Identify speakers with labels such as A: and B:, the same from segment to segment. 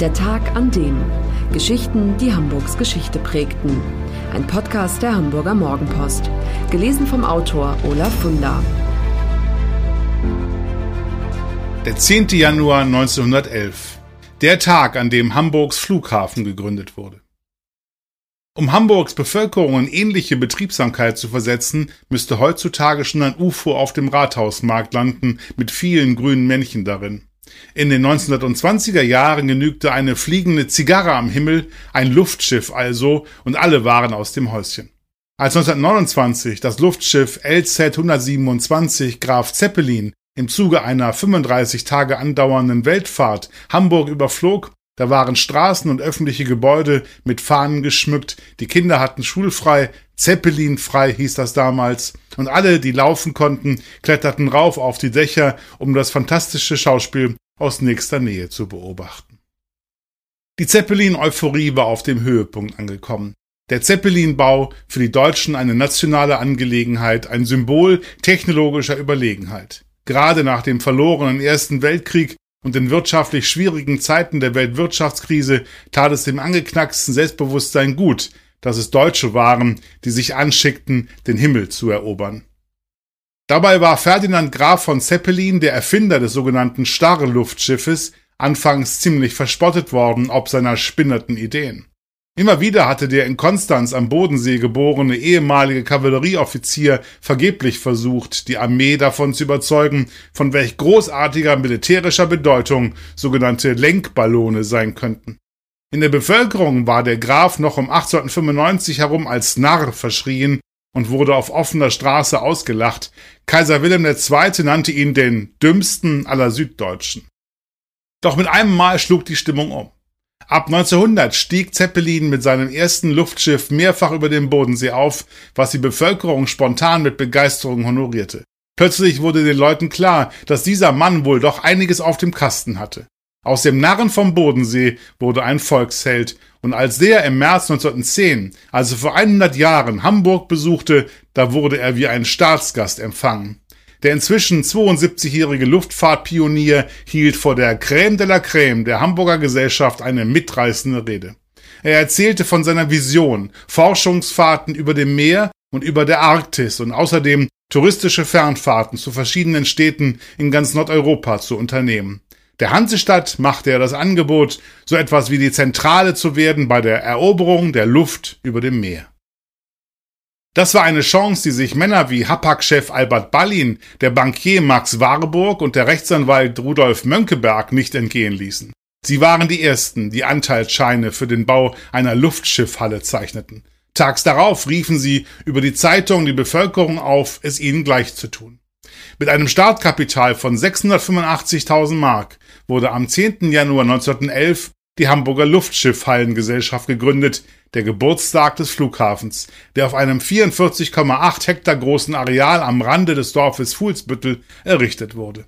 A: Der Tag an dem. Geschichten, die Hamburgs Geschichte prägten. Ein Podcast der Hamburger Morgenpost. Gelesen vom Autor Olaf Funder.
B: Der 10. Januar 1911. Der Tag, an dem Hamburgs Flughafen gegründet wurde. Um Hamburgs Bevölkerung in ähnliche Betriebsamkeit zu versetzen, müsste heutzutage schon ein UFO auf dem Rathausmarkt landen, mit vielen grünen Männchen darin. In den 1920er Jahren genügte eine fliegende Zigarre am Himmel, ein Luftschiff also, und alle waren aus dem Häuschen. Als 1929 das Luftschiff LZ 127 Graf Zeppelin im Zuge einer 35 Tage andauernden Weltfahrt Hamburg überflog, da waren Straßen und öffentliche Gebäude mit Fahnen geschmückt, die Kinder hatten schulfrei, Zeppelin frei hieß das damals, und alle, die laufen konnten, kletterten rauf auf die Dächer, um das fantastische Schauspiel aus nächster Nähe zu beobachten. Die Zeppelin-Euphorie war auf dem Höhepunkt angekommen. Der Zeppelin-Bau für die Deutschen eine nationale Angelegenheit, ein Symbol technologischer Überlegenheit. Gerade nach dem verlorenen Ersten Weltkrieg und den wirtschaftlich schwierigen Zeiten der Weltwirtschaftskrise tat es dem angeknacksten Selbstbewusstsein gut, dass es Deutsche waren, die sich anschickten, den Himmel zu erobern. Dabei war Ferdinand Graf von Zeppelin, der Erfinder des sogenannten Starrluftschiffes, anfangs ziemlich verspottet worden ob seiner spinnerten Ideen. Immer wieder hatte der in Konstanz am Bodensee geborene ehemalige Kavallerieoffizier vergeblich versucht, die Armee davon zu überzeugen, von welch großartiger militärischer Bedeutung sogenannte Lenkballone sein könnten. In der Bevölkerung war der Graf noch um 1895 herum als Narr verschrien und wurde auf offener Straße ausgelacht. Kaiser Wilhelm II. nannte ihn den dümmsten aller Süddeutschen. Doch mit einem Mal schlug die Stimmung um. Ab 1900 stieg Zeppelin mit seinem ersten Luftschiff mehrfach über den Bodensee auf, was die Bevölkerung spontan mit Begeisterung honorierte. Plötzlich wurde den Leuten klar, dass dieser Mann wohl doch einiges auf dem Kasten hatte. Aus dem Narren vom Bodensee wurde ein Volksheld, und als der im März 1910, also vor 100 Jahren, Hamburg besuchte, da wurde er wie ein Staatsgast empfangen. Der inzwischen 72-jährige Luftfahrtpionier hielt vor der Crème de la Crème der Hamburger Gesellschaft eine mitreißende Rede. Er erzählte von seiner Vision, Forschungsfahrten über dem Meer und über der Arktis und außerdem touristische Fernfahrten zu verschiedenen Städten in ganz Nordeuropa zu unternehmen. Der Hansestadt machte er das Angebot, so etwas wie die Zentrale zu werden bei der Eroberung der Luft über dem Meer. Das war eine Chance, die sich Männer wie Hapag-Chef Albert Ballin, der Bankier Max Warburg und der Rechtsanwalt Rudolf Mönckeberg nicht entgehen ließen. Sie waren die ersten, die Anteilsscheine für den Bau einer Luftschiffhalle zeichneten. Tags darauf riefen sie über die Zeitung die Bevölkerung auf, es ihnen gleich zu tun. Mit einem Startkapital von 685.000 Mark wurde am 10. Januar 1911 die Hamburger Luftschiffhallengesellschaft gegründet, der Geburtstag des Flughafens, der auf einem 44,8 Hektar großen Areal am Rande des Dorfes Fuhlsbüttel errichtet wurde.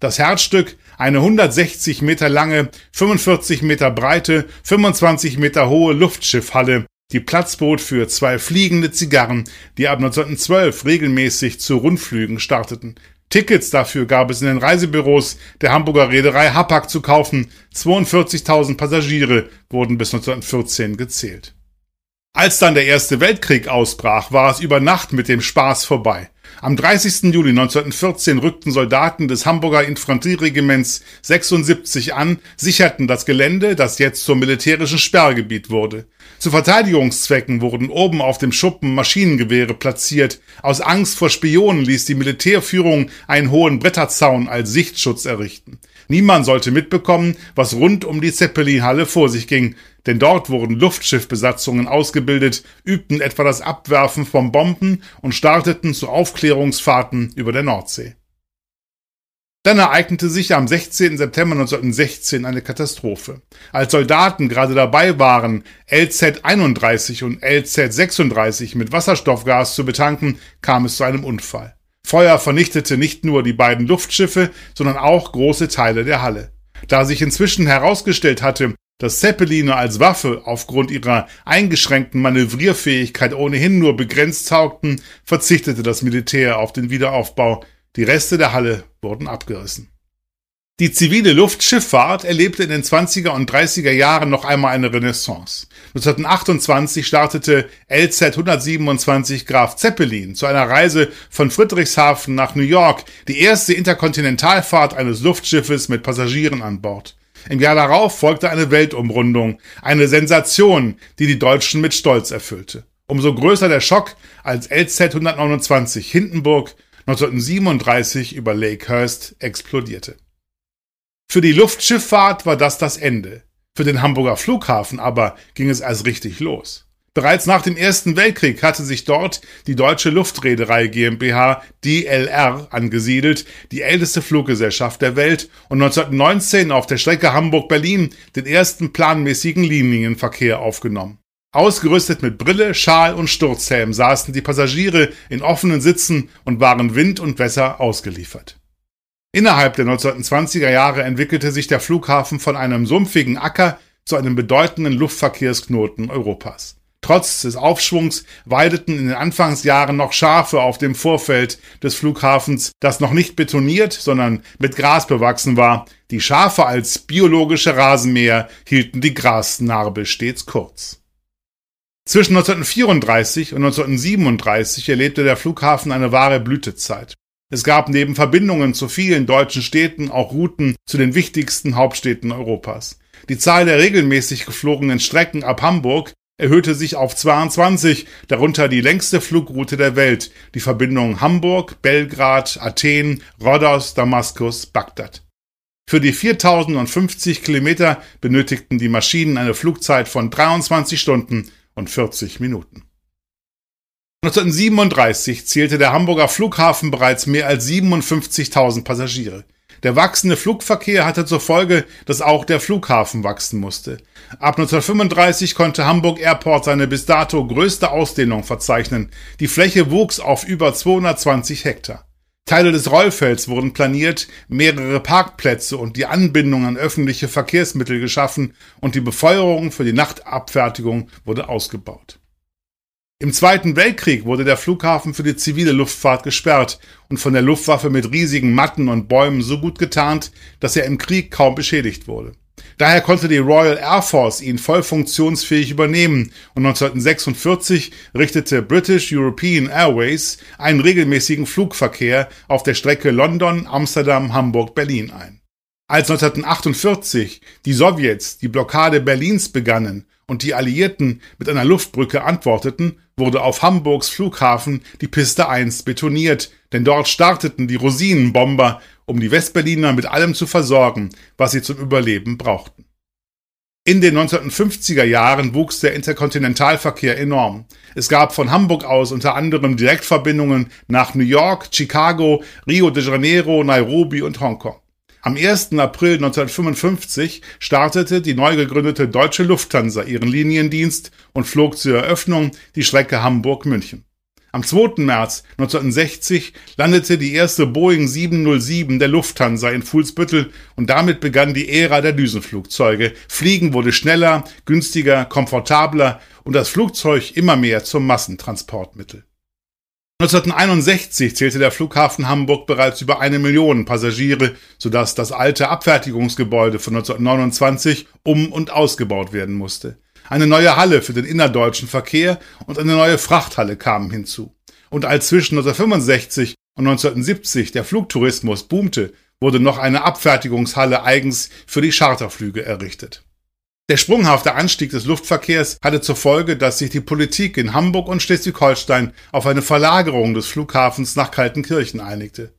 B: Das Herzstück, eine 160 Meter lange, 45 Meter breite, 25 Meter hohe Luftschiffhalle, die Platz bot für zwei fliegende Zigarren, die ab 1912 regelmäßig zu Rundflügen starteten. Tickets dafür gab es in den Reisebüros der Hamburger Reederei Hapag zu kaufen. 42.000 Passagiere wurden bis 1914 gezählt. Als dann der Erste Weltkrieg ausbrach, war es über Nacht mit dem Spaß vorbei. Am 30. Juli 1914 rückten Soldaten des Hamburger Infanterieregiments 76 an, sicherten das Gelände, das jetzt zum militärischen Sperrgebiet wurde. Zu Verteidigungszwecken wurden oben auf dem Schuppen Maschinengewehre platziert. Aus Angst vor Spionen ließ die Militärführung einen hohen Bretterzaun als Sichtschutz errichten. Niemand sollte mitbekommen, was rund um die Zeppelinhalle vor sich ging, denn dort wurden Luftschiffbesatzungen ausgebildet, übten etwa das Abwerfen von Bomben und starteten zu Aufklärungsfahrten über der Nordsee. Dann ereignete sich am 16. September 1916 eine Katastrophe. Als Soldaten gerade dabei waren, LZ 31 und LZ 36 mit Wasserstoffgas zu betanken, kam es zu einem Unfall. Feuer vernichtete nicht nur die beiden Luftschiffe, sondern auch große Teile der Halle. Da sich inzwischen herausgestellt hatte, dass Zeppeline als Waffe aufgrund ihrer eingeschränkten Manövrierfähigkeit ohnehin nur begrenzt taugten, verzichtete das Militär auf den Wiederaufbau. Die Reste der Halle wurden abgerissen. Die zivile Luftschifffahrt erlebte in den 20er und 30er Jahren noch einmal eine Renaissance. 1928 startete LZ 127 Graf Zeppelin zu einer Reise von Friedrichshafen nach New York, die erste Interkontinentalfahrt eines Luftschiffes mit Passagieren an Bord. Im Jahr darauf folgte eine Weltumrundung, eine Sensation, die die Deutschen mit Stolz erfüllte. Umso größer der Schock, als LZ 129 Hindenburg 1937 über Lakehurst explodierte. Für die Luftschifffahrt war das das Ende. Für den Hamburger Flughafen aber ging es erst richtig los. Bereits nach dem Ersten Weltkrieg hatte sich dort die Deutsche Luftreederei GmbH DLR angesiedelt, die älteste Fluggesellschaft der Welt und 1919 auf der Strecke Hamburg-Berlin den ersten planmäßigen Linienverkehr aufgenommen. Ausgerüstet mit Brille, Schal und Sturzhelm saßen die Passagiere in offenen Sitzen und waren Wind und Wetter ausgeliefert. Innerhalb der 1920er Jahre entwickelte sich der Flughafen von einem sumpfigen Acker zu einem bedeutenden Luftverkehrsknoten Europas. Trotz des Aufschwungs weideten in den Anfangsjahren noch Schafe auf dem Vorfeld des Flughafens, das noch nicht betoniert, sondern mit Gras bewachsen war. Die Schafe als biologische Rasenmäher hielten die Grasnarbe stets kurz. Zwischen 1934 und 1937 erlebte der Flughafen eine wahre Blütezeit. Es gab neben Verbindungen zu vielen deutschen Städten auch Routen zu den wichtigsten Hauptstädten Europas. Die Zahl der regelmäßig geflogenen Strecken ab Hamburg erhöhte sich auf 22, darunter die längste Flugroute der Welt, die Verbindung Hamburg, Belgrad, Athen, Rhodos, Damaskus, Bagdad. Für die 4050 Kilometer benötigten die Maschinen eine Flugzeit von 23 Stunden und 40 Minuten. 1937 zählte der Hamburger Flughafen bereits mehr als 57.000 Passagiere. Der wachsende Flugverkehr hatte zur Folge, dass auch der Flughafen wachsen musste. Ab 1935 konnte Hamburg Airport seine bis dato größte Ausdehnung verzeichnen. Die Fläche wuchs auf über 220 Hektar. Teile des Rollfelds wurden planiert, mehrere Parkplätze und die Anbindung an öffentliche Verkehrsmittel geschaffen und die Befeuerung für die Nachtabfertigung wurde ausgebaut. Im Zweiten Weltkrieg wurde der Flughafen für die zivile Luftfahrt gesperrt und von der Luftwaffe mit riesigen Matten und Bäumen so gut getarnt, dass er im Krieg kaum beschädigt wurde. Daher konnte die Royal Air Force ihn voll funktionsfähig übernehmen und 1946 richtete British European Airways einen regelmäßigen Flugverkehr auf der Strecke London, Amsterdam, Hamburg, Berlin ein. Als 1948 die Sowjets die Blockade Berlins begannen und die Alliierten mit einer Luftbrücke antworteten, wurde auf Hamburgs Flughafen die Piste 1 betoniert, denn dort starteten die Rosinenbomber, um die Westberliner mit allem zu versorgen, was sie zum Überleben brauchten. In den 1950er Jahren wuchs der Interkontinentalverkehr enorm. Es gab von Hamburg aus unter anderem Direktverbindungen nach New York, Chicago, Rio de Janeiro, Nairobi und Hongkong. Am 1. April 1955 startete die neu gegründete Deutsche Lufthansa ihren Liniendienst und flog zur Eröffnung die Strecke Hamburg-München. Am 2. März 1960 landete die erste Boeing 707 der Lufthansa in Fuhlsbüttel und damit begann die Ära der Düsenflugzeuge. Fliegen wurde schneller, günstiger, komfortabler und das Flugzeug immer mehr zum Massentransportmittel. 1961 zählte der Flughafen Hamburg bereits über eine Million Passagiere, sodass das alte Abfertigungsgebäude von 1929 um- und ausgebaut werden musste. Eine neue Halle für den innerdeutschen Verkehr und eine neue Frachthalle kamen hinzu. Und als zwischen 1965 und 1970 der Flugtourismus boomte, wurde noch eine Abfertigungshalle eigens für die Charterflüge errichtet. Der sprunghafte Anstieg des Luftverkehrs hatte zur Folge, dass sich die Politik in Hamburg und Schleswig-Holstein auf eine Verlagerung des Flughafens nach Kaltenkirchen einigte.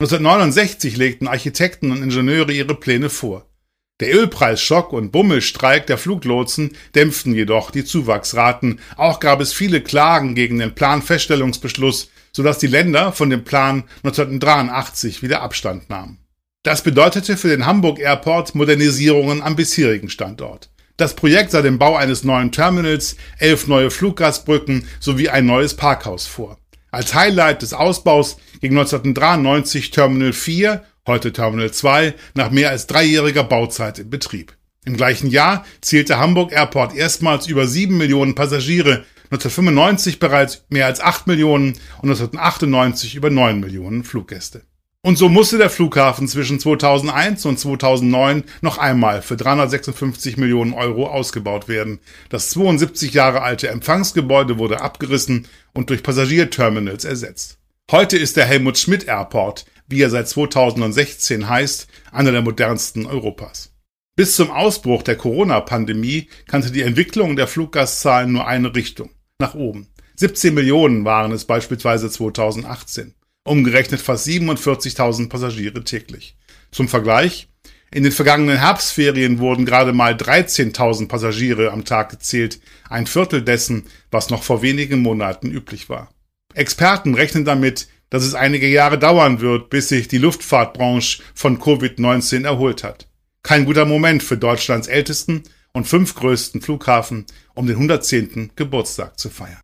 B: 1969 legten Architekten und Ingenieure ihre Pläne vor. Der Ölpreisschock und Bummelstreik der Fluglotsen dämpften jedoch die Zuwachsraten. Auch gab es viele Klagen gegen den Planfeststellungsbeschluss, sodass die Länder von dem Plan 1983 wieder Abstand nahmen. Das bedeutete für den Hamburg Airport Modernisierungen am bisherigen Standort. Das Projekt sah den Bau eines neuen Terminals, elf neue Fluggastbrücken sowie ein neues Parkhaus vor. Als Highlight des Ausbaus ging 1993 Terminal 4, heute Terminal 2, nach mehr als dreijähriger Bauzeit in Betrieb. Im gleichen Jahr zählte Hamburg Airport erstmals über sieben Millionen Passagiere, 1995 bereits mehr als acht Millionen und 1998 über neun Millionen Fluggäste. Und so musste der Flughafen zwischen 2001 und 2009 noch einmal für 356 Millionen Euro ausgebaut werden. Das 72 Jahre alte Empfangsgebäude wurde abgerissen und durch Passagierterminals ersetzt. Heute ist der Helmut Schmidt Airport, wie er seit 2016 heißt, einer der modernsten Europas. Bis zum Ausbruch der Corona-Pandemie kannte die Entwicklung der Fluggastzahlen nur eine Richtung, nach oben. 17 Millionen waren es beispielsweise 2018 umgerechnet fast 47.000 Passagiere täglich. Zum Vergleich, in den vergangenen Herbstferien wurden gerade mal 13.000 Passagiere am Tag gezählt, ein Viertel dessen, was noch vor wenigen Monaten üblich war. Experten rechnen damit, dass es einige Jahre dauern wird, bis sich die Luftfahrtbranche von Covid-19 erholt hat. Kein guter Moment für Deutschlands ältesten und fünf größten Flughafen, um den 110. Geburtstag zu feiern.